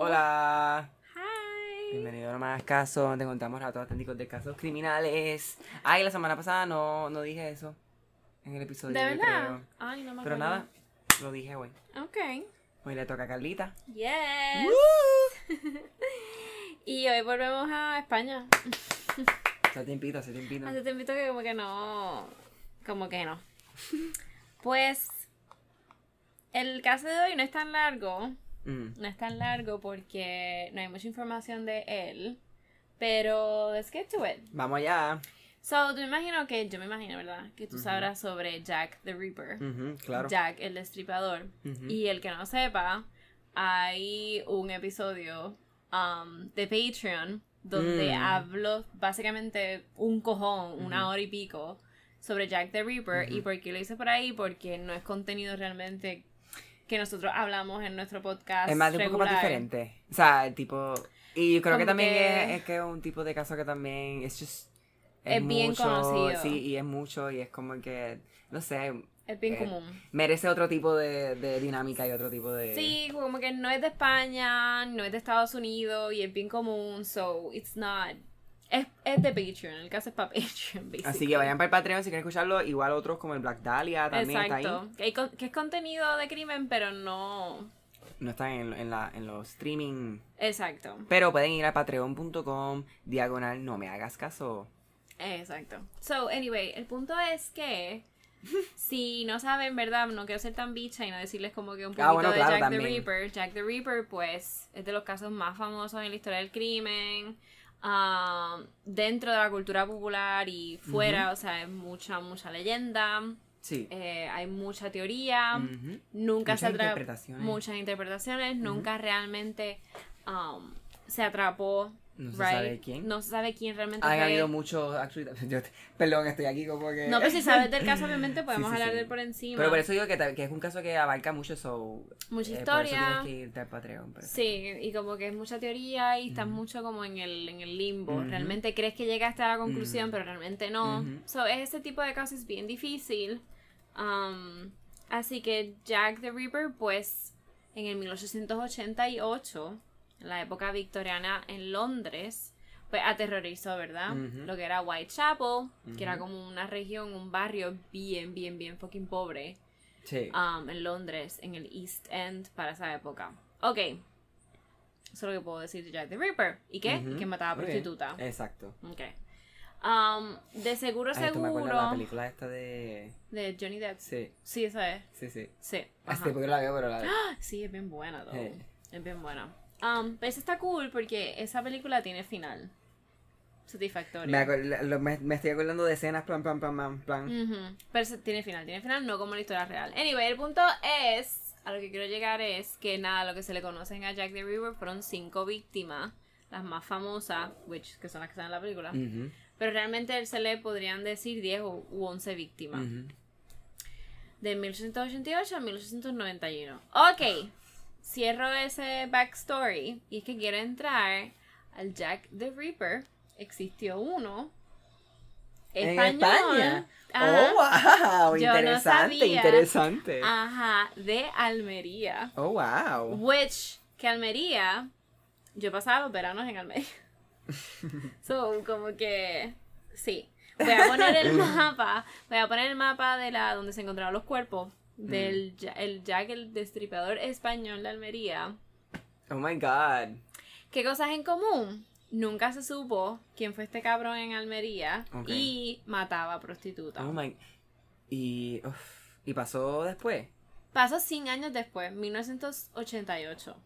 Hola. Hi. Bienvenido a más caso. Te contamos datos auténticos de casos criminales. Ay, la semana pasada no, no dije eso. En el episodio. ¿De verdad? Ay, no me Pero acuerdo. nada, lo dije hoy. Ok. Hoy le toca a Carlita. Yes. y hoy volvemos a España. Hace tiempito, hace tiempito. Hace tiempo que como que no. Como que no. Pues. El caso de hoy no es tan largo. Mm. No es tan largo porque no hay mucha información de él. Pero let's get to it. Vamos allá. So, tú me imagino que, yo me imagino, ¿verdad? Que tú sabrás sobre Jack the Reaper. Claro. Jack el Destripador. Y el que no sepa, hay un episodio um, de Patreon donde Mm. hablo básicamente un cojón, una hora y pico, sobre Jack the Reaper. ¿Y por qué lo hice por ahí? Porque no es contenido realmente que nosotros hablamos en nuestro podcast. Es más de un poco más regular. diferente. O sea, el tipo. Y yo creo que Como también que- Es, es que es un tipo de caso que también. Es just. Es bien conocido. Sí, y es mucho. Y es como que. No sé. Es bien Eh, común. merece otro tipo de, de dinámica y otro tipo de... Sí, como que no es de España, no es de Estados Unidos y es bien común, so it's not. Es, es de Patreon, el caso es para Patreon, basically. Así que vayan para el Patreon si quieren escucharlo. Igual otros como el Black Dahlia también está Exacto. ahí. Que, que es contenido de crimen, pero no. No están en, en, la, en los streaming. Exacto. Pero pueden ir a patreon.com, diagonal, no me hagas caso. Exacto. So, anyway, el punto es que. Si no saben, ¿verdad? No quiero ser tan bicha y no decirles como que un poquito Ah, bueno, de claro, Jack the. Reaper. Jack the Reaper, pues, es de los casos más famosos en la historia del crimen. Ah, dentro de la cultura popular y fuera, o sea, es mucha, mucha leyenda. Sí. eh, hay mucha teoría. Nunca Muchas se interpretaciones. Muchas interpretaciones. Nunca realmente um, se atrapó. No se right? sabe quién. No se sabe quién realmente Han fue. habido muchos... actually, yo perdón, estoy aquí como que... No, pero si sabes del caso, obviamente podemos Sí, sí, hablar de él por encima. Pero por eso digo que, que es un caso que abarca mucho eso. Mucha Por eso historia. tienes que irte al Patreon. pero- Sí, y como que es mucha teoría y estás mucho como en el, en el limbo. Realmente crees que llegaste a la conclusión, pero realmente no. So, es ese tipo de casos bien difícil. Um, así que Jack the Reaper, pues, en el 1888, en la época victoriana en Londres, pues aterrorizó, ¿verdad? Lo que era Whitechapel, que era como una región, un barrio bien, bien, bien fucking pobre Sí. um, en Londres, en el East End, para esa época. Ok. Eso es lo que puedo decir de Jack the Ripper. ¿Y qué? Y que mataba bien. prostituta. Exacto. Ok. Um, de seguro, Ay, esto me de la seguro. película esta de... De Johnny Depp. Sí, Sí, esa es. sí, sí. Sí. ajá. Este porque la veo, pero la veo. Sí, es bien buena, though. Eh. Es bien buena. Um, pero esa está cool porque esa película tiene final. Satisfactorio. Me, acuer- lo- me, me estoy acordando de escenas, plan, plan, plan, plan, Pero tiene final, tiene final, no como la historia real. Anyway, el punto es, a lo que quiero llegar es que nada, lo que se le conocen a Jack the Ripper fueron cinco víctimas, las más famosas, which, que son las que están en la película. Ujú, Pero realmente él se le podrían decir 10 u u 11 víctimas. ujú. De 1888 a 1891. Ok, cierro ese backstory y es que quiero entrar al Jack the Ripper. Existió uno. ¿En Español. España? Ajá. ¡Oh, wow! Yo no Interesante, sabía. interesante. Ajá, de Almería. ¡Oh, wow! Which, que Almería, yo pasaba los veranos en Almería. so, como que, sí. Voy a poner el mapa, voy a poner el mapa de la donde se encontraban los cuerpos del Ja- el Jack el Destripador español de Almería. ¡Oh, my God! ¿Qué cosas en común? Nunca se supo quién fue este cabrón en Almería y mataba a prostitutas. ¡Oh, my... Y... uf, ¿Y pasó después? Pasó 100 años después, 1988.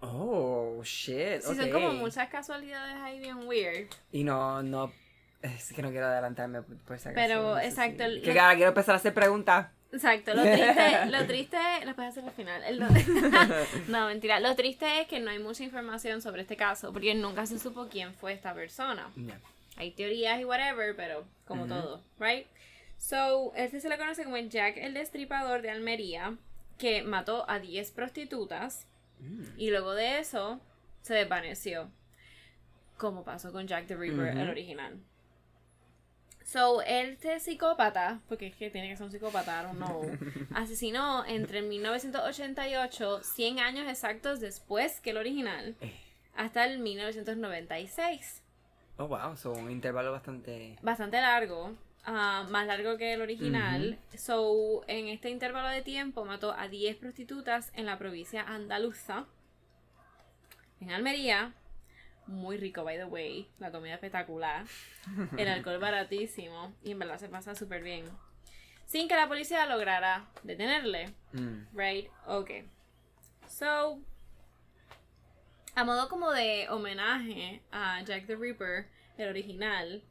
¡Oh, shit! Sí, son como muchas casualidades ahí bien weird. Y no, no... Es que no quiero adelantarme por, por si acaso, Pero, no sé exacto, si- el- Que ahora quiero empezar a hacer preguntas. Exacto, lo triste, lo triste, lo puedes hacer al final. Lo- no, mentira. Lo triste es que no hay mucha información sobre este caso, porque nunca se supo quién fue esta persona. Hay teorías y whatever, pero como todo, right? So, este se le conoce como el Jack el Destripador de Almería, que mató a 10 prostitutas Mm. y luego de eso se desvaneció. Como pasó con Jack the Ripper, el original. So, este psicópata, porque es que tiene que ser un psicópata, I don't know, asesinó entre 1988, 100 años exactos después que el original, Eh. hasta el 1996. Oh, wow, son un intervalo bastante... Bastante largo, ah, más largo que el original. So, en este intervalo de tiempo mató a 10 prostitutas en la provincia andaluza, en Almería. Muy rico, by the way. La comida espectacular. El alcohol baratísimo. Y en verdad se pasa súper bien. Sin que la policía lograra detenerle. Mm. Right? Ok. So, a modo como de homenaje a Jack the Ripper, el original,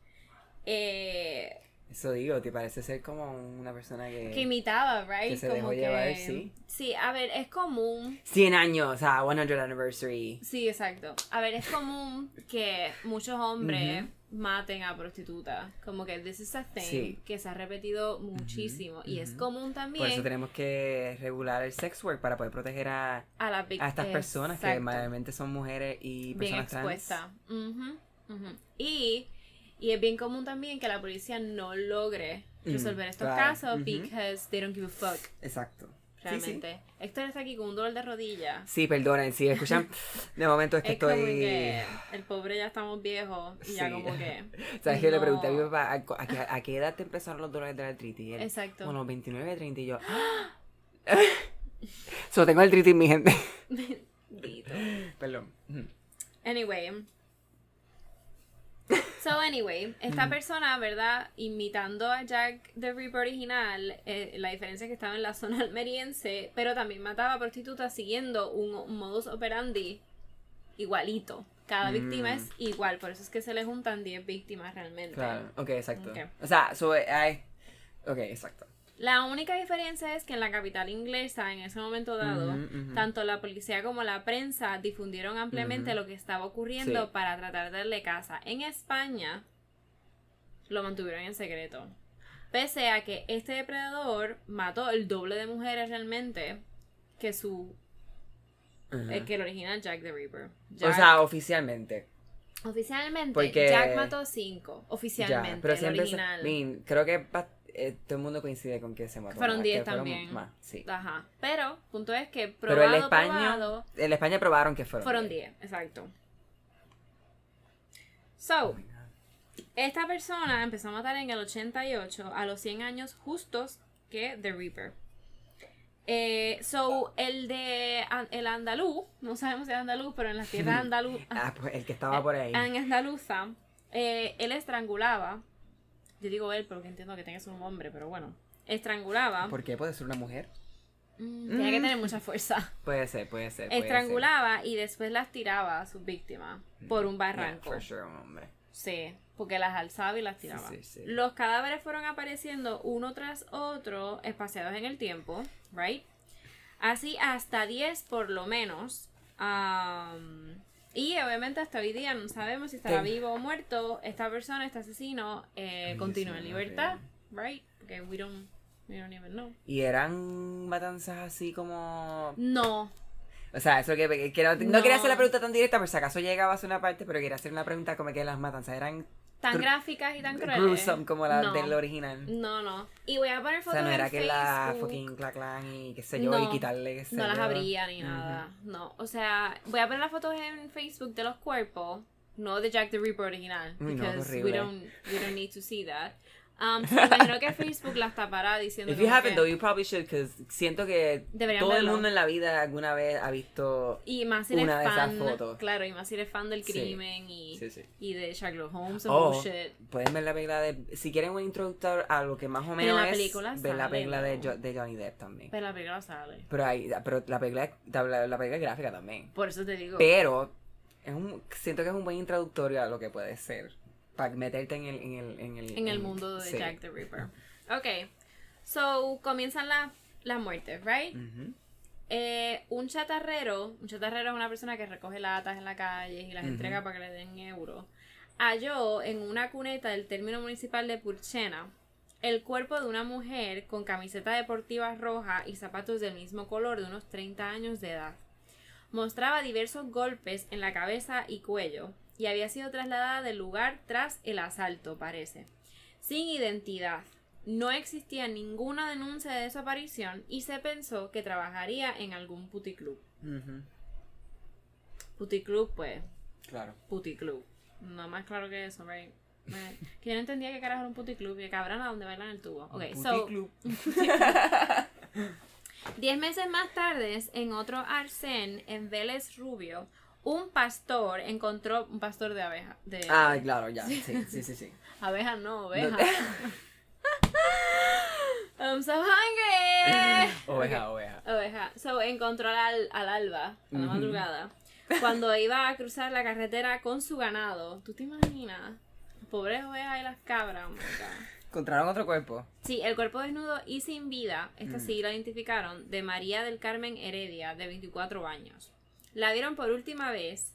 eh, Eso digo, te parece ser como una persona que... que imitaba, right? que se como dejó llevar, sí. Sí, a ver, es común. 100 años, o sea, 100 anniversary. Sí, exacto. A ver, es común que muchos hombres maten a prostitutas. Como que this is a thing Sí. que se ha repetido muchísimo. Y es común Por eso también tenemos que regular el sex work para poder proteger a, a vic- a estas personas que Exacto. mayormente son mujeres y bien personas trans. expuesta. Ujú. Y, y es bien común también que la policía no logre Mm, resolver estos claro, casos because they don't give a fuck, Exacto. Sí, sí. realmente. Héctor está aquí con un dolor de rodilla. Sí, perdonen, si escuchan, de momento es que Es como estoy... que el pobre ya estamos viejos y ya Sí. como que... ¿Sabes qué? Le pregunté a mi No. papá ¿a, a qué, a qué edad te empezaron los dolores de la artritis? Él, Exacto. Como los 29, 30 y yo... Solo tengo artritis, mi gente. Bendito. Perdón. Anyway. So anyway, esta persona, ¿verdad? Imitando a Jack the Ripper original, eh, la diferencia es que estaba en la zona almeriense, pero también mataba a prostitutas siguiendo un, un modus operandi igualito. Cada Mm. víctima es igual, por eso es que se le juntan 10 víctimas realmente. Claro, ok, exacto. O sea, sube... ay, Ok, exacto. La única diferencia es que en la capital inglesa, en ese momento dado, tanto la policía como la prensa difundieron ampliamente lo que estaba ocurriendo Sí. para tratar de darle casa. En España lo mantuvieron en secreto. Pese a que este depredador mató el doble de mujeres realmente que su Ajá. eh, que el original Jack the Ripper. O sea, oficialmente. oficialmente porque- Jack mató cinco. Oficialmente, Ya, pero el siempre se- original. Creo que eh, todo el mundo coincide con que se mató. Fueron más, 10 que fueron también. Más, sí. Ajá. Pero, punto es que Pero probado, el España, probado, el España probaron que fueron. Fueron 10. 10, exacto. So, esta persona empezó a matar en el 88 a los 100 años justos que The Reaper. Eh, so, el de el andaluz, no sabemos si es andaluz, pero en las tierras andaluz, Ah, pues el que estaba por ahí. en andaluza, eh, él estrangulaba. Yo digo él porque entiendo que tenga que ser un hombre, pero bueno. Estrangulaba. ¿Por qué? ¿Puede ser una mujer? Mm, Tiene que tener mucha fuerza. Puede ser, puede ser. puede Estrangulaba y después las tiraba a sus víctimas por un barranco. Yeah, for sure, un hombre. Sí, porque las alzaba y las tiraba. sí, sí. Los cadáveres fueron apareciendo uno tras otro, espaciados en el tiempo, ¿right? Así hasta 10 por lo menos. Am, y obviamente hasta hoy día no sabemos si estará vivo o muerto. Esta persona, este asesino, eh, continúa en libertad. ¿right? Porque we don't, we don't even know. Y eran matanzas así como. No, O sea, eso que, que no, no No. quería hacer la pregunta tan directa, por si acaso llegaba a una parte, pero quería hacer una pregunta como que las matanzas eran tan gráficas y tan crueles. gruesome como la No. del original. No, no. Y voy a poner O fotos sea, no era en que la Facebook. fucking claclan y qué sé yo, No, y quitarle qué sé No las yo. abría ni nada. No. O sea, voy a poner las fotos en Facebook de los cuerpos. No de Jack the Ripper original. Uy, no, because we don't, we don't need to see that. Um, so imagino que Facebook las tapará diciendo If you haven't que- though, you probably should, because siento que todo el mundo en la vida alguna vez ha visto... Y más si eres una de esas fan. fotos. Claro, y más si eres fan del Sí. crimen y, Sí, sí. y de Sherlock Holmes and Oh, bullshit. pueden ver la película de... Si quieren un introductor a lo que más o en menos la es, ver la película de. Jo- de Johnny Depp también. Pero la película sale. Pero, hay, pero la película, la, la película es gráfica también. Por eso te digo. Pero es un, siento que es un buen introductorio a lo que puede ser. Para meterte en el... En el, en el, en el mundo de sí. Jack the Ripper. Ok. So, comienzan las las muertes, right? Eh, un chatarrero, un chatarrero es una persona que recoge latas en la calle y las entrega para que le den euros. Halló en una cuneta del término municipal de Purchena el cuerpo de una mujer con camiseta deportiva roja y zapatos del mismo color de unos 30 años de edad. Mostraba diversos golpes en la cabeza y cuello y había sido trasladada del lugar tras el asalto, parece. sin identidad. No existía ninguna denuncia de desaparición y se pensó que trabajaría en algún puticlub. Ujú. Puticlub, pues, Claro. puticlub. No más claro que eso, right? Me- Que yo no entendía que carajo era un puticlub y que cabrón a donde bailan el tubo. Ok, Un so, puticlub. Diez meses más tarde, en otro arcén en Vélez Rubio, un pastor encontró un pastor de abeja. De Ah, claro, ya. Sí, sí, sí, sí. abejas, no, ovejas. I'm so hungry. Oveja, oveja. Oveja. So encontró al, al alba, a la madrugada, cuando iba a cruzar la carretera con su ganado. ¿Tú te imaginas? Pobres ovejas y las cabras, oh. Encontraron otro cuerpo. Sí, el cuerpo desnudo y sin vida, esta Mm. sí la identificaron, de María del Carmen Heredia, de 24 años. La vieron por última vez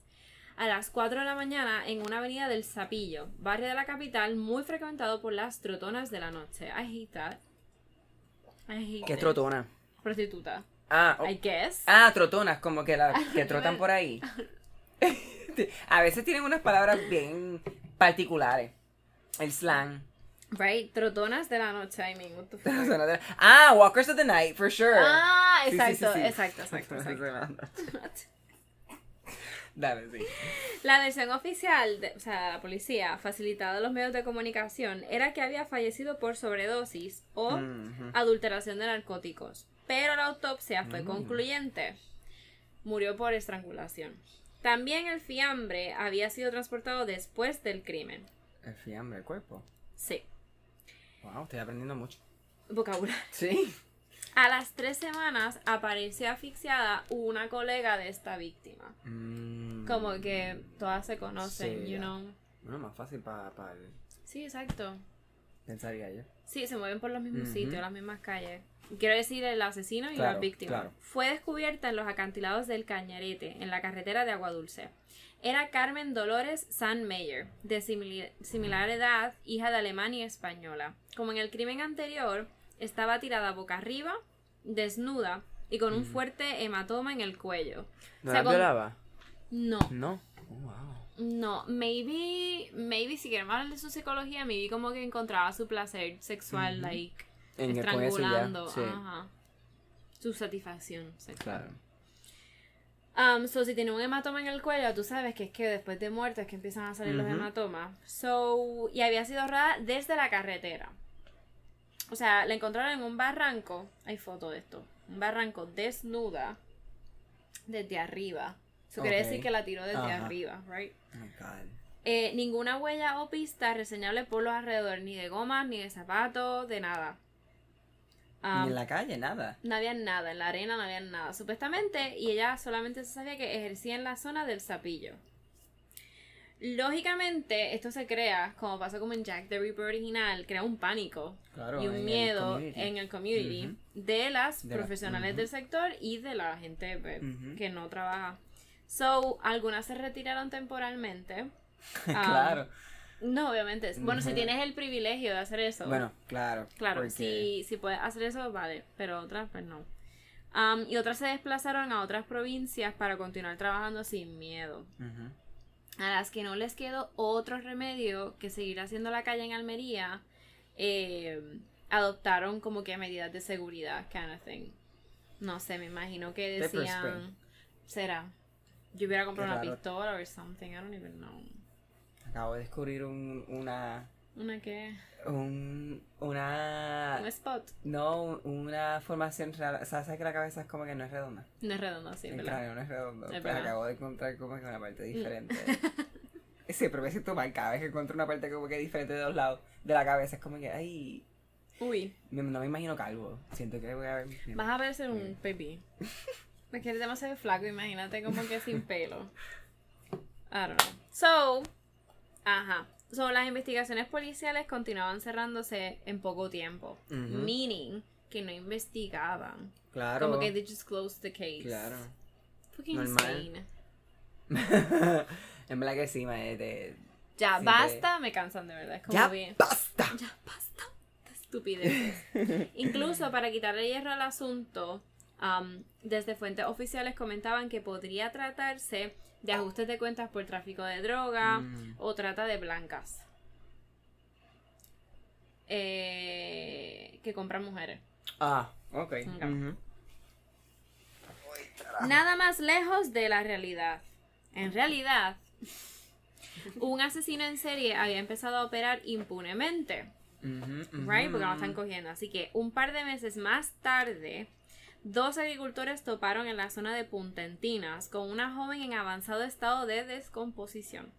a las 4 de la mañana en una avenida del Zapillo, barrio de la capital muy frecuentado por las trotonas de la noche. I hate that. I hate ¿Qué it. trotona? Prostituta. Ah, oh. I guess. ah, trotonas, como que, la, que trotan por ahí. A veces tienen unas palabras bien particulares. El slang. Right, trotonas de la noche, I mean, what the fuck. ah, Walkers of the Night, for sure. Ah, Sí, sí, sí, exacto, exacto, exacto, exacto. Dale, sí. La versión oficial, de, o sea, la policía, facilitada a los medios de comunicación, era que había fallecido por sobredosis o Mhm. adulteración de narcóticos. Pero la autopsia fue Mm. concluyente. Murió por estrangulación. También el fiambre había sido transportado después del crimen. El fiambre, el cuerpo. Sí. Wow, estoy aprendiendo mucho. Vocabulario. Sí. A las tres semanas apareció asfixiada una colega de esta víctima. Mm. Como que todas se conocen, Sí, you know. Bueno, más fácil para Sí, exacto. pensaría yo. Sí, se mueven por los mismos sitios, las mismas calles. Quiero decir, el asesino y la Claro, víctima. claro. Fue descubierta en los acantilados del Cañarete, en la carretera de Agua Dulce. Era Carmen Dolores Sandmeyer, de simili- similar edad, hija de alemán y española. Como en el crimen anterior, estaba tirada boca arriba, desnuda y con un fuerte hematoma en el cuello. ¿No O sea, la con- violaba? No, No. Oh, wow. no, maybe, maybe si queremos hablar de su psicología, maybe como que encontraba su placer sexual, like, En estrangulando, sí. ajá. Su satisfacción sexual. Claro. Um, so, si tiene un hematoma en el cuello, tú sabes que es que después de muerto es que empiezan a salir los hematomas. So, y había sido rodada desde la carretera. O sea, la encontraron en un barranco. Hay foto de esto. Un barranco desnuda desde arriba. Eso quiere decir que la tiró desde arriba, right? Oh God. Eh, ninguna huella o pista reseñable por los alrededores, ni de gomas, ni de zapatos, de nada. Ni Um, en la calle, nada. no había nada, en la arena no había nada, supuestamente, y ella solamente se sabía que ejercía en la zona del sapillo. Lógicamente, esto se crea, como pasó como en Jack the Ripper original, crea un pánico Claro. y un en miedo en el community de las De la- profesionales del sector y de la gente pues, Ujú. que no trabaja. So, algunas se retiraron temporalmente. claro. No, obviamente. Bueno, si tienes el privilegio de hacer eso. Bueno, claro. Claro, porque- si, si puedes hacer eso, vale, pero otras, pues no. Am, y otras se desplazaron a otras provincias para continuar trabajando sin miedo. A las que no les quedó otro remedio que seguir haciendo la calle en Almería, eh, adoptaron como que medidas de seguridad, kind of thing. No sé, me imagino que decían. ¿Será? Yo hubiera comprado una pistola or something, I don't even know. Acabo de descubrir un, una. ¿Una qué? Un, una. Un spot. No, una formación real. O sea, sabes que la cabeza es como que no es redonda. No es redondo, sí, el cráneo no es redondo. Es verdad. Mm. acabo de encontrar como que una parte diferente. Siempre me siento mal cada vez que encuentro una parte como que diferente de los lados de la cabeza. Es como que, ay. Uy. No me imagino calvo. Siento que voy a ver. Vas a parecer un baby. Me quieres demasiado flaco, imagínate como que sin pelo. I don't know. So, ajá. So, las investigaciones policiales continuaban cerrándose en poco tiempo. Meaning que no investigaban. Claro. Como que they just closed the case. Claro. Fucking Normal. insane. en verdad que sí, me. de- Ya, Sí, basta, me cansan de verdad. Es como ¡Ya bien. basta! Ya basta. de Estupideces. Incluso para quitarle hierro al asunto, desde fuentes oficiales comentaban que podría tratarse de ajustes de cuentas por tráfico de droga Mm. o trata de blancas. eh, que compran mujeres. Ah, ok. Ok. Ujú. Nada más lejos de la realidad. En realidad, un asesino en serie había empezado a operar impunemente. Right? Porque no lo están cogiendo. Así que un par de meses más tarde, dos agricultores toparon en la zona de Punta Entinas con una joven en avanzado estado de descomposición.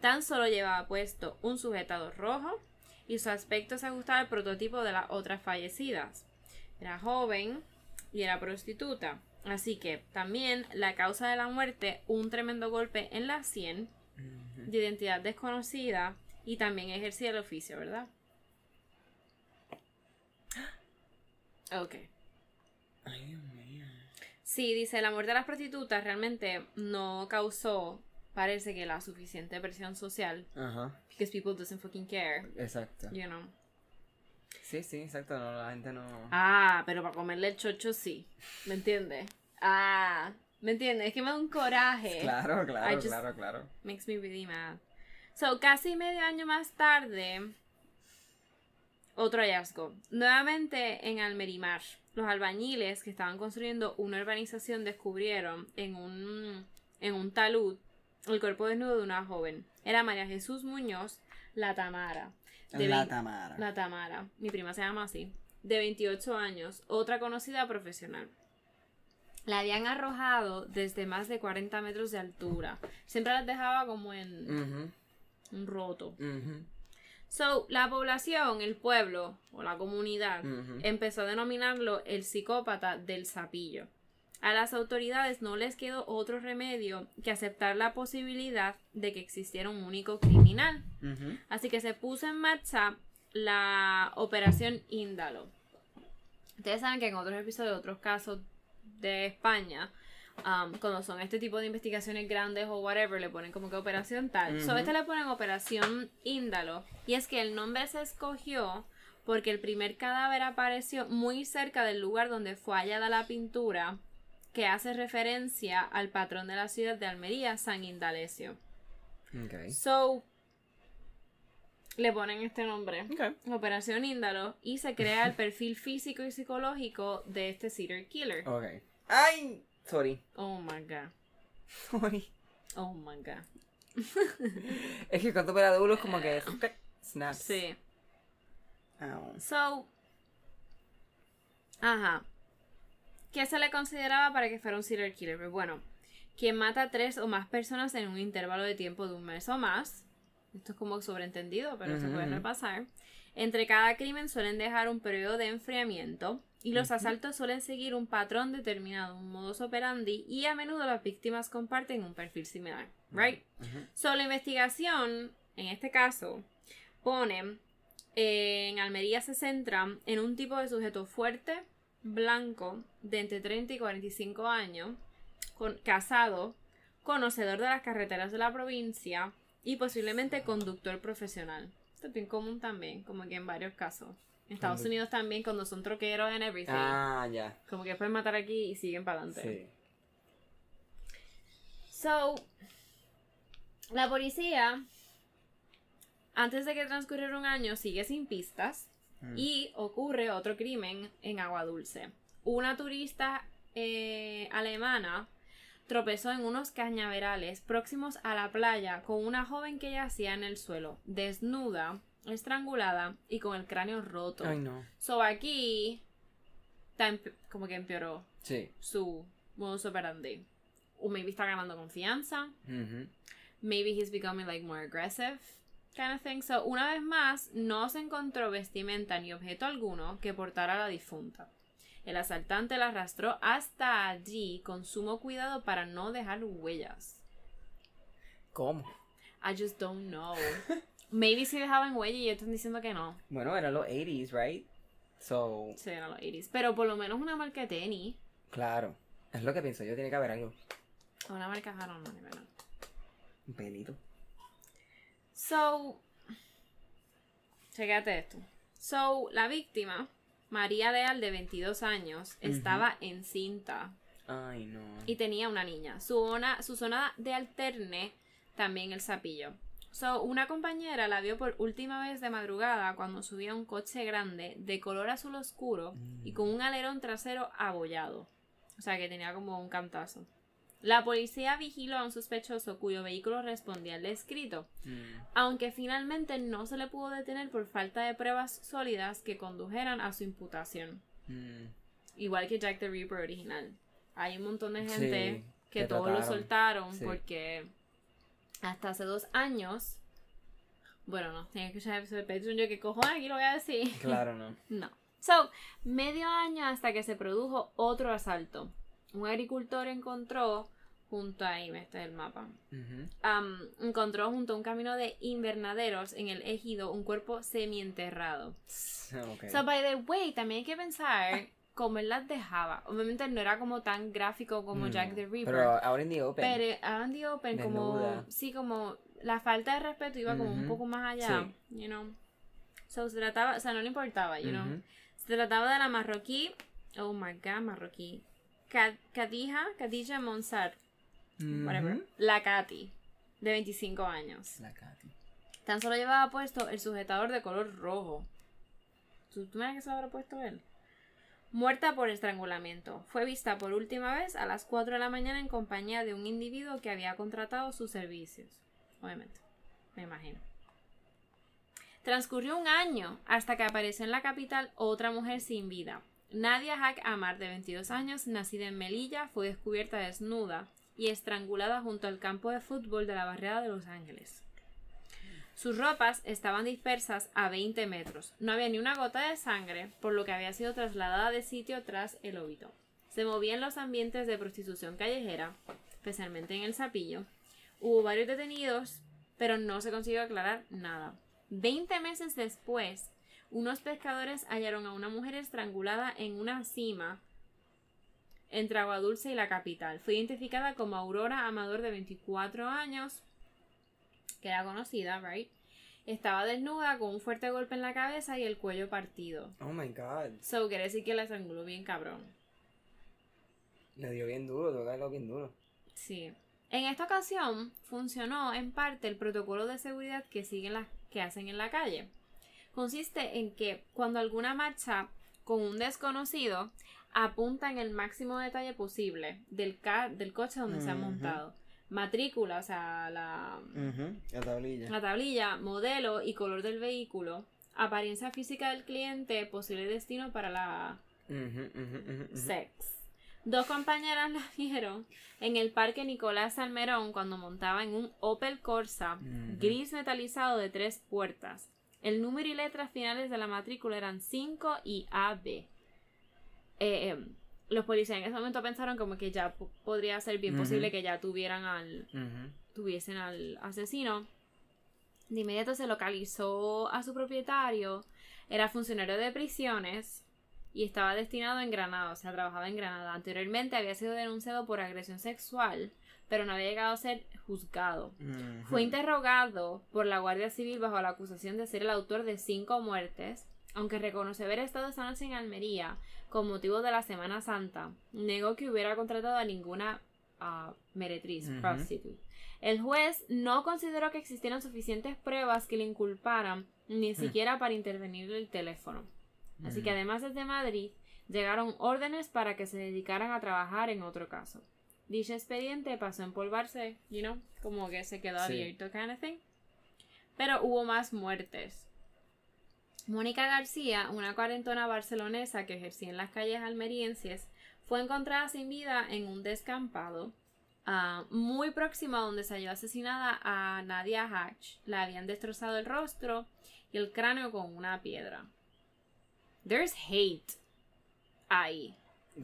Tan solo llevaba puesto un sujetador rojo y su aspecto se ajustaba al prototipo de las otras fallecidas. Era joven y era prostituta. Así que también la causa de la muerte, un tremendo golpe en la sien, de identidad desconocida y también ejercía el oficio, ¿verdad? Ok. Ay, Dios mío. Sí, dice, la muerte de las prostitutas realmente no causó, parece que la suficiente presión social. Ajá, Because people doesn't fucking care, exacto. you know. Sí, sí, exacto. No, la gente no. Ah, pero para comerle el chocho sí. ¿Me entiendes? Ah, ¿me entiendes? Es que me da un coraje. Claro, claro, claro, claro. Makes me really mad. So, casi medio año más tarde, otro hallazgo. Nuevamente en Almerimar. Los albañiles que estaban construyendo una urbanización descubrieron en un, en un talud el cuerpo desnudo de una joven. Era María Jesús Muñoz, la Tamara. de La Tamara. La Tamara. Mi prima se llama así. De 28 años, otra conocida profesional. La habían arrojado desde más de 40 metros de altura. Siempre las dejaba como en un roto. So, la población, el pueblo o la comunidad empezó a denominarlo el psicópata del sapillo. A las autoridades no les quedó otro remedio que aceptar la posibilidad de que existiera un único criminal. Así que se puso en marcha la operación Índalo. Ustedes saben que en otros episodios, otros casos de España, um, cuando son este tipo de investigaciones grandes o whatever, le ponen como que operación tal. Ujú. Sobre este le ponen operación Índalo. Y es que el nombre se escogió porque el primer cadáver apareció muy cerca del lugar donde fue hallada la pintura que hace referencia al patrón de la ciudad de Almería, San Indalecio. Ok. So, le ponen este nombre. Ok. Operación Índalo y se crea el perfil físico y psicológico de este serial killer. Ok. Ay, sorry. Oh my god. Sorry. Oh my god. Es que cuando opera duro es como que. Snaps. Sí. Ow. So. Ajá. ¿Qué se le consideraba para que fuera un serial killer? Pues bueno, quien mata a tres o más personas en un intervalo de tiempo de un mes o más. Esto es como sobreentendido, pero se puede repasar. Entre cada crimen suelen dejar un periodo de enfriamiento y los asaltos suelen seguir un patrón determinado, un modus operandi, y a menudo las víctimas comparten un perfil similar. Right? Ujú. So, la investigación, en este caso, pone eh, en Almería se centra en un tipo de sujeto fuerte, blanco, de entre 30 y 45 años, con, casado, conocedor de las carreteras de la provincia y posiblemente conductor profesional. Esto es bien común también, como que en varios casos. En Estados Unidos también, cuando son troqueros and everything. Ah, ya. Como que pueden matar aquí y siguen para adelante. Sí. So, la policía, antes de que transcurriera un año, sigue sin pistas Mm. y ocurre otro crimen en Agua Dulce. Una turista eh, alemana tropezó en unos cañaverales próximos a la playa con una joven que yacía en el suelo, desnuda, estrangulada y con el cráneo roto. Ay, no. So aquí como que empeoró Sí. su modus operandi. O maybe está ganando confianza. Maybe he's becoming like more aggressive. Kind of thing. So, una vez más, no se encontró vestimenta ni objeto alguno que portara a la difunta. El asaltante la arrastró hasta allí con sumo cuidado para no dejar huellas. ¿Cómo? I just don't know. Maybe si dejaban huella y ellos están diciendo que no. Bueno, eran los 80s, right? So, Sí, eran los 80s. Pero por lo menos una marca de tenis. claro. Es lo que pienso yo, tiene que haber algo. Una marca Haron, no, verdad. Un pelito. So, Checate esto. So, la víctima, María Leal, de 22 años, estaba encinta Ay, no. y tenía una niña. Su, zona- su zona de alterne, también el sapillo. So, una compañera la vio por última vez de madrugada cuando subía un coche grande de color azul oscuro y con un alerón trasero abollado. O sea que tenía como un cantazo. La policía vigiló a un sospechoso cuyo vehículo respondía al descrito, Mm. aunque finalmente no se le pudo detener por falta de pruebas sólidas que condujeran a su imputación. Mm. Igual que Jack the Ripper original. Hay un montón de gente Sí, que, todos lo soltaron Sí. porque hasta hace dos años. Bueno, no, tenía que escuchar el episodio de Patreon. Yo, ¿qué cojones aquí lo voy a decir? Claro, no. No. So, medio año hasta que se produjo otro asalto. Un agricultor encontró junto a este es el mapa. Encontró junto a un camino de invernaderos en el ejido un cuerpo semienterrado. Ok. So, by the way, también hay que pensar cómo él las dejaba. Obviamente no era como tan gráfico como Mm, Jack the Ripper. Pero ahora en the open. Pero out in the open, como. Sí, como. La falta de respeto iba como un poco más allá. You know. So, se trataba. O sea, no le importaba, you know. Ujú. Se trataba de la marroquí. Oh my god, marroquí. Ka- Khadija, Khadija Monsar. Whatever. La Katy. De 25 años. La Katy. Tan solo llevaba puesto el sujetador de color rojo. ¿Tú, tú me que se lo habrá puesto él? Muerta por estrangulamiento. Fue vista por última vez a las 4 de la mañana en compañía de un individuo que había contratado sus servicios. Obviamente. Me imagino. Transcurrió un año hasta que apareció en la capital otra mujer sin vida. Nadia Hack Amar, de 22 años, nacida en Melilla, fue descubierta desnuda y estrangulada junto al campo de fútbol de la barriada de Los Ángeles. Sus ropas estaban dispersas a 20 metros. No había ni una gota de sangre, por lo que había sido trasladada de sitio tras el óbito. Se movía en los ambientes de prostitución callejera, especialmente en el Zapillo. Hubo varios detenidos, pero no se consiguió aclarar nada. Veinte meses después, unos pescadores hallaron a una mujer estrangulada en una cima entre Agua Dulce y la capital. Fue identificada como Aurora Amador de 24 años, que era conocida, right? Estaba desnuda con un fuerte golpe en la cabeza y el cuello partido. Oh my god. So, quiere decir que la estranguló bien cabrón. Le dio bien duro, tocarlo bien duro. Sí. En esta ocasión funcionó en parte el protocolo de seguridad que siguen las que hacen en la calle. Consiste en que cuando alguna marcha con un desconocido apunta en el máximo detalle posible del, ca- del coche donde se ha montado. Matrícula, o sea, la, La tablilla. la tablilla, modelo y color del vehículo, apariencia física del cliente, posible destino para la sex. Dos compañeras la vieron en el parque Nicolás Salmerón cuando montaba en un Opel Corsa gris metalizado de tres puertas. El número y letras finales de la matrícula eran 5 y AB. Eh, eh, los policías en ese momento pensaron como que ya po- podría ser bien posible que ya tuvieran al, tuviesen al asesino. De inmediato se localizó a su propietario. Era funcionario de prisiones y estaba destinado en Granada, o sea, trabajaba en Granada. Anteriormente había sido denunciado por agresión sexual, pero no había llegado a ser juzgado. Fue interrogado por la Guardia Civil bajo la acusación de ser el autor de cinco muertes, aunque reconoce haber estado esa noche en Almería con motivo de la Semana Santa. Negó que hubiera contratado a ninguna ah, meretriz, prostitute. El juez no consideró que existieran suficientes pruebas que le inculparan, ni siquiera para intervenir el teléfono. Así que además desde Madrid, llegaron órdenes para que se dedicaran a trabajar en otro caso. Dicho expediente pasó a empolvarse, you know, como que se quedó Sí. abierto, kind of thing. Pero hubo más muertes. Mónica García, una cuarentona barcelonesa que ejercía en las calles almerienses, fue encontrada sin vida en un descampado ah, muy próximo a donde se halló asesinada a Nadia Hatch. La habían destrozado el rostro y el cráneo con una piedra. There's hate ahí.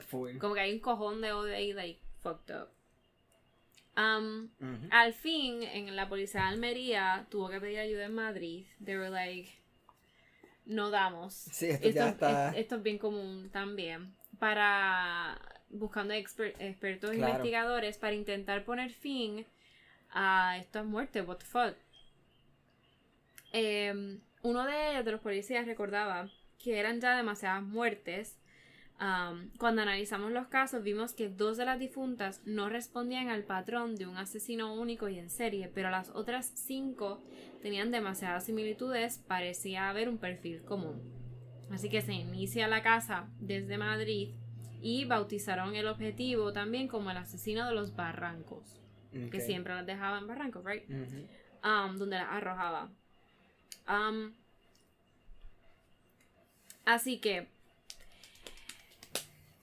Full. Como que hay un cojón de odio ahí, like, fucked up. Um, al fin, en la policía de Almería tuvo que pedir ayuda en Madrid. They were like, no damos. Sí, esto ya está- es- esto es bien común también. Para buscando exper- expertos Claro. investigadores para intentar poner fin a estas muertes. What the fuck. Em, uno de, de los policías recordaba que eran ya demasiadas muertes Um, cuando analizamos los casos vimos que dos de las difuntas no respondían al patrón de un asesino único y en serie, pero las otras cinco tenían demasiadas similitudes, parecía haber un perfil común. Así que se inicia la casa desde Madrid y bautizaron el objetivo también como el asesino de los barrancos, que siempre las dejaba en barrancos, right? Um, donde las arrojaba. Um, así que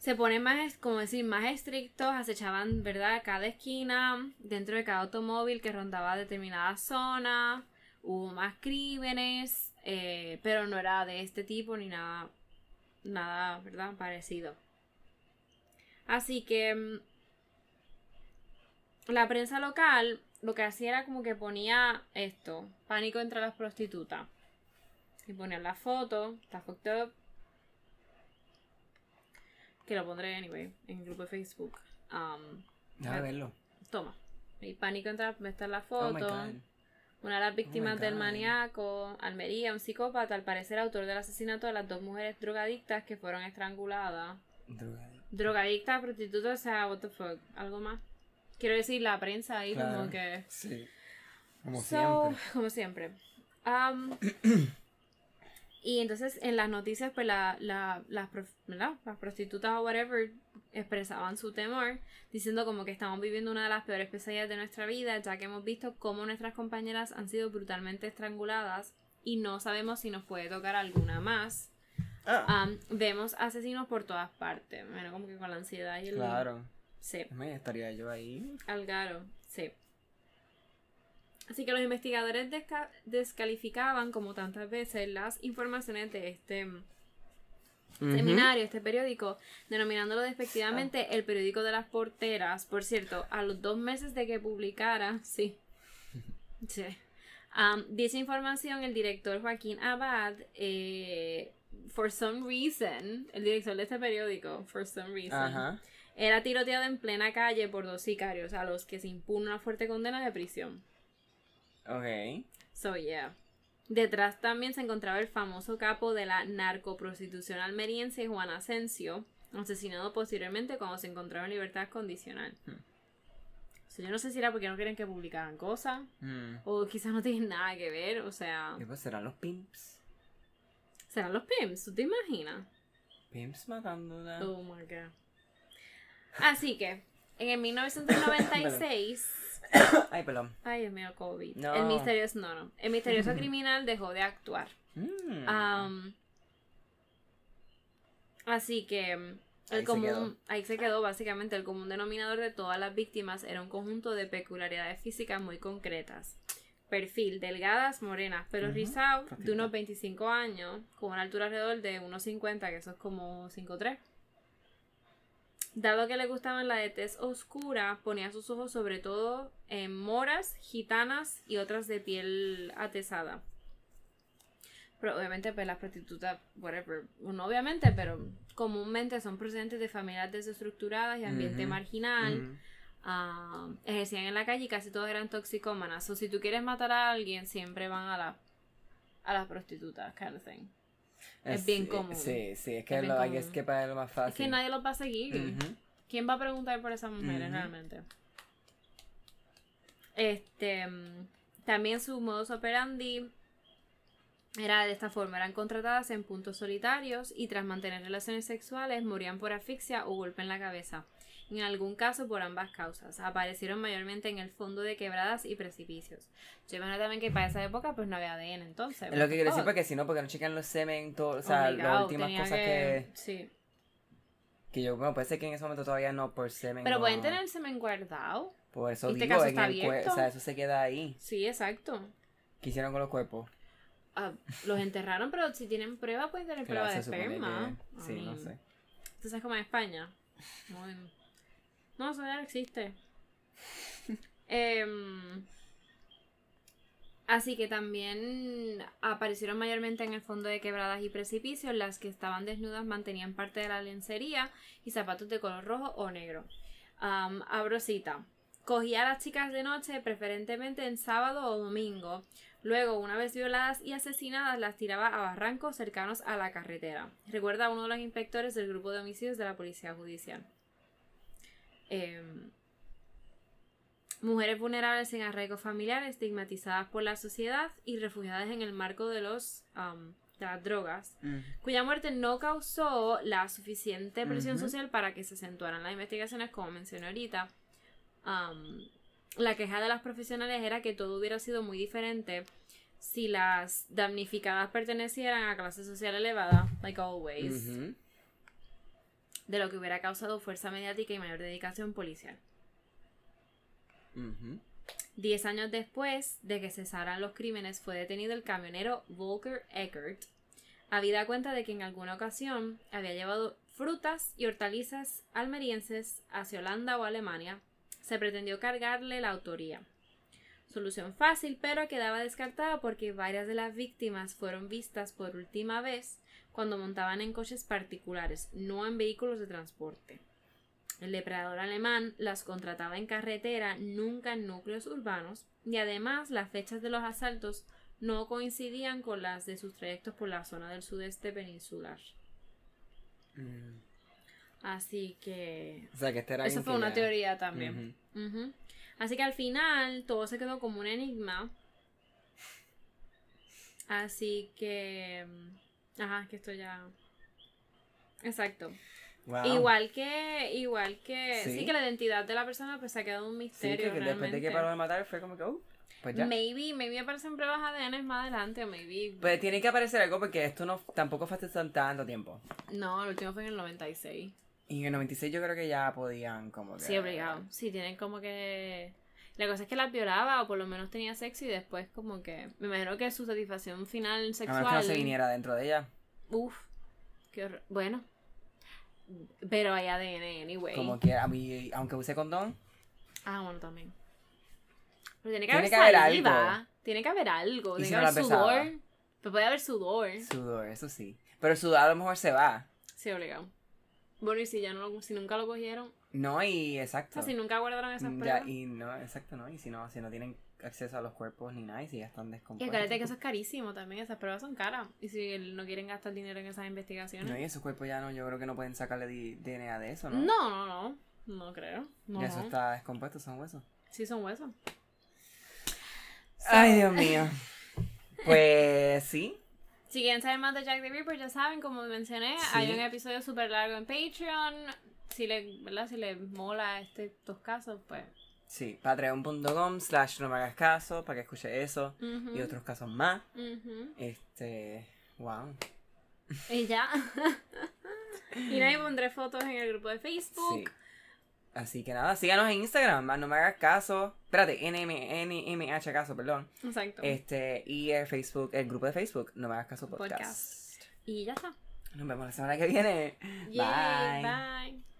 se ponen más, como decir, más estrictos, acechaban, ¿verdad? Cada esquina, dentro de cada automóvil que rondaba determinada zona, hubo más crímenes, eh, pero no era de este tipo ni nada, nada, ¿verdad? Parecido. Así que mm, la prensa local lo que hacía era como que ponía esto, pánico entre las prostitutas. Y ponían la foto, fucked up. Que lo pondré anyway en el grupo de Facebook. Um, Déjame verlo. toma. Y pánico entre las está la Oh foto. Una de las víctimas del maníaco, Almería, un psicópata, al parecer autor del asesinato de las dos mujeres drogadictas que fueron estranguladas. Drogadicto. Drogadicta, prostituta, o sea, what the fuck, algo más. Quiero decir, la prensa ahí Claro. como que... Sí. Como So, siempre. Como siempre. Um, y entonces en las noticias, pues la, la- las, las prostitutas o whatever expresaban su temor, diciendo como que estamos viviendo una de las peores pesadillas de nuestra vida, ya que hemos visto cómo nuestras compañeras han sido brutalmente estranguladas y no sabemos si nos puede tocar alguna más. Um, vemos asesinos por todas partes, bueno, como que con la ansiedad y el... claro. Sí. Me estaría yo ahí. Algaro. Así que los investigadores desca- descalificaban, como tantas veces, las informaciones de este mm, seminario, este periódico, denominándolo despectivamente el periódico de las porteras. Por cierto, a los dos meses de que publicara, sí. Sí. Um, dicha información, el director Joaquín Abad, eh, for some reason, el director de este periódico, for some reason, Ajá. era tiroteado en plena calle por dos sicarios a los que se impone una fuerte condena de prisión. Ok. So, yeah. Detrás también se encontraba el famoso capo de la narcoprostitución almeriense Juan Asensio, asesinado posteriormente cuando se encontraba en libertad condicional. Hmm. So, yo no sé si era porque no quieren que publicaran cosas, Mm. o quizás no tienen nada que ver, o sea, ¿Qué pues serán los pimps? serán los pimps, ¿tú te imaginas? Pimps matando una... Oh my god. Así que, en el 1996... Ay, perdón. Ay, Dios mío, COVID. No. El misterioso, no, no. El misterioso criminal dejó de actuar. Mm. Así que mm, el Ahí se común, quedó. ahí se quedó básicamente el común denominador de todas las víctimas era un conjunto de peculiaridades físicas muy concretas. Perfil, delgadas, morenas, pelo Ujú, rizado, de unos 25 años, con una altura alrededor de unos 50, que eso es como 5'3". Dado que le gustaban la de tez oscura, ponía sus ojos sobre todo en moras, gitanas y otras de piel atezada. Pero obviamente, pues las prostitutas, whatever, no obviamente, pero comúnmente son procedentes de familias desestructuradas y ambiente marginal. Ah, ejercían en la calle y casi todas eran toxicómanas. O si tú quieres matar a alguien, siempre van a la a las prostitutas, kind of thing. Es bien común. Sí, sí, es que Es lo, hay común. es que para lo más fácil. Es que nadie los va a seguir. ¿Quién va a preguntar por esas mujeres realmente? Este, también su modus operandi era de esta forma, eran contratadas en puntos solitarios y tras mantener relaciones sexuales morían por asfixia o golpe en la cabeza. En algún caso por ambas causas. Aparecieron mayormente en el fondo de quebradas y precipicios. Yo imagino también que para esa época pues no había ADN entonces. Es lo que quiero decir Oh, porque si no, porque no checan los semen, todo, o sea, obligado, las últimas cosas que... Sí. que yo, bueno, puede ser que en ese momento todavía no por semen. Pero no- pueden tener semen guardado. Por eso este digo, caso en el abierto. o sea, eso se queda ahí. Sí, exacto. ¿Qué hicieron con los cuerpos? Ah, los enterraron, pero si tienen prueba, pueden tener prueba Claro, de se supone esperma. que- I Sí, no sé. ¿Tú sabes cómo en España? Muy- No, eso ya existe. Em, así que también aparecieron mayormente en el fondo de quebradas y precipicios. Las que estaban desnudas mantenían parte de la lencería y zapatos de color rojo o negro. Cita. cogía a las chicas de noche, preferentemente en sábado o domingo. Luego, una vez violadas y asesinadas, las tiraba a barrancos cercanos a la carretera. Recuerda a uno de los inspectores del grupo de homicidios de la Policía Judicial. Em, mujeres vulnerables en arraigo familiar, estigmatizadas por la sociedad y refugiadas en el marco de los um, de las drogas, cuya muerte no causó la suficiente presión social para que se acentuaran las investigaciones, como mencioné ahorita. Um, la queja de las profesionales era que todo hubiera sido muy diferente si las damnificadas pertenecieran a clase social elevada, like always. De lo que hubiera causado fuerza mediática y mayor dedicación policial. Diez años después de que cesaran los crímenes, fue detenido el camionero Volker Eckert. Habida cuenta de que en alguna ocasión había llevado frutas y hortalizas almerienses hacia Holanda o Alemania, se pretendió cargarle la autoría. Solución fácil, pero quedaba descartada porque varias de las víctimas fueron vistas por última vez cuando montaban en coches particulares, no en vehículos de transporte. El depredador alemán las contrataba en carretera, nunca en núcleos urbanos, y además las fechas de los asaltos no coincidían con las de sus trayectos por la zona del sudeste peninsular. Mm. Así que O sea, que este era eso fue una teoría también. Así que al final todo se quedó como un enigma. Así que... Ajá, que esto ya... Exacto. Wow. Igual que, igual que, sí. Sí. que la identidad de la persona pues se ha quedado un Sí, misterio que, que después de que realmente. paró de matar fue como que, oh, pues ya. Maybe, maybe aparecen pruebas ADN más adelante, o maybe... Pues tiene que aparecer algo porque esto no tampoco fue hace tan- tanto tiempo. No, el último fue en el 96. Y en el 96 yo creo que ya podían como que... Sí, obligado. Sí, tienen como que... La cosa es que las violaba o por lo menos tenía sexo y después como que... Me imagino que su satisfacción final A menos sexual... que no se viniera dentro de ella. Uf, qué horror. Bueno. Pero hay ADN anyway. Como que a mí, aunque use condón, Ah, bueno, también. Pero tiene que Tiene haber que haber algo. Tiene que haber algo. ¿Y Tiene si que no haber sudor. Pero puede haber sudor. sudor, eso sí. Pero el sudor a lo mejor se va. Sí, obligado. Bueno, y si ya no lo, si nunca lo cogieron. No, y O exacto. sea, si nunca guardaron esas Mm, pruebas. Ya, y no, exacto, ¿no? Y si no, si no tienen acceso a los cuerpos ni nada y si ya están Y descompuestos. acuérdate que eso es carísimo también, esas pruebas son caras. Y si no quieren gastar dinero en esas investigaciones. No, y esos cuerpos ya no, yo creo que no pueden sacarle DNA de eso, ¿no? no, no, no. No creo. No. Ya eso está descompuesto, son huesos. Sí, son huesos. Ay, Dios mío. Pues sí. Si quieren saber más de Jack the Ripper, ya saben, como mencioné, Sí. hay un episodio súper largo en Patreon. Si le, ¿verdad? Si les mola este, estos casos, pues. Sí, patreon.com slash no me hagas caso para que escuche eso y otros casos más. Este, wow. Y ya. y nadie pondré fotos en el grupo de Sí. Así que nada, síganos en Instagram, no me hagas caso. Espérate, NM, NMH caso, perdón. Exacto. Este, y el Facebook, el grupo de Facebook, no me hagas caso podcast. Podcast. Y ya está. Nos vemos la semana que viene. Yay, Bye. bye.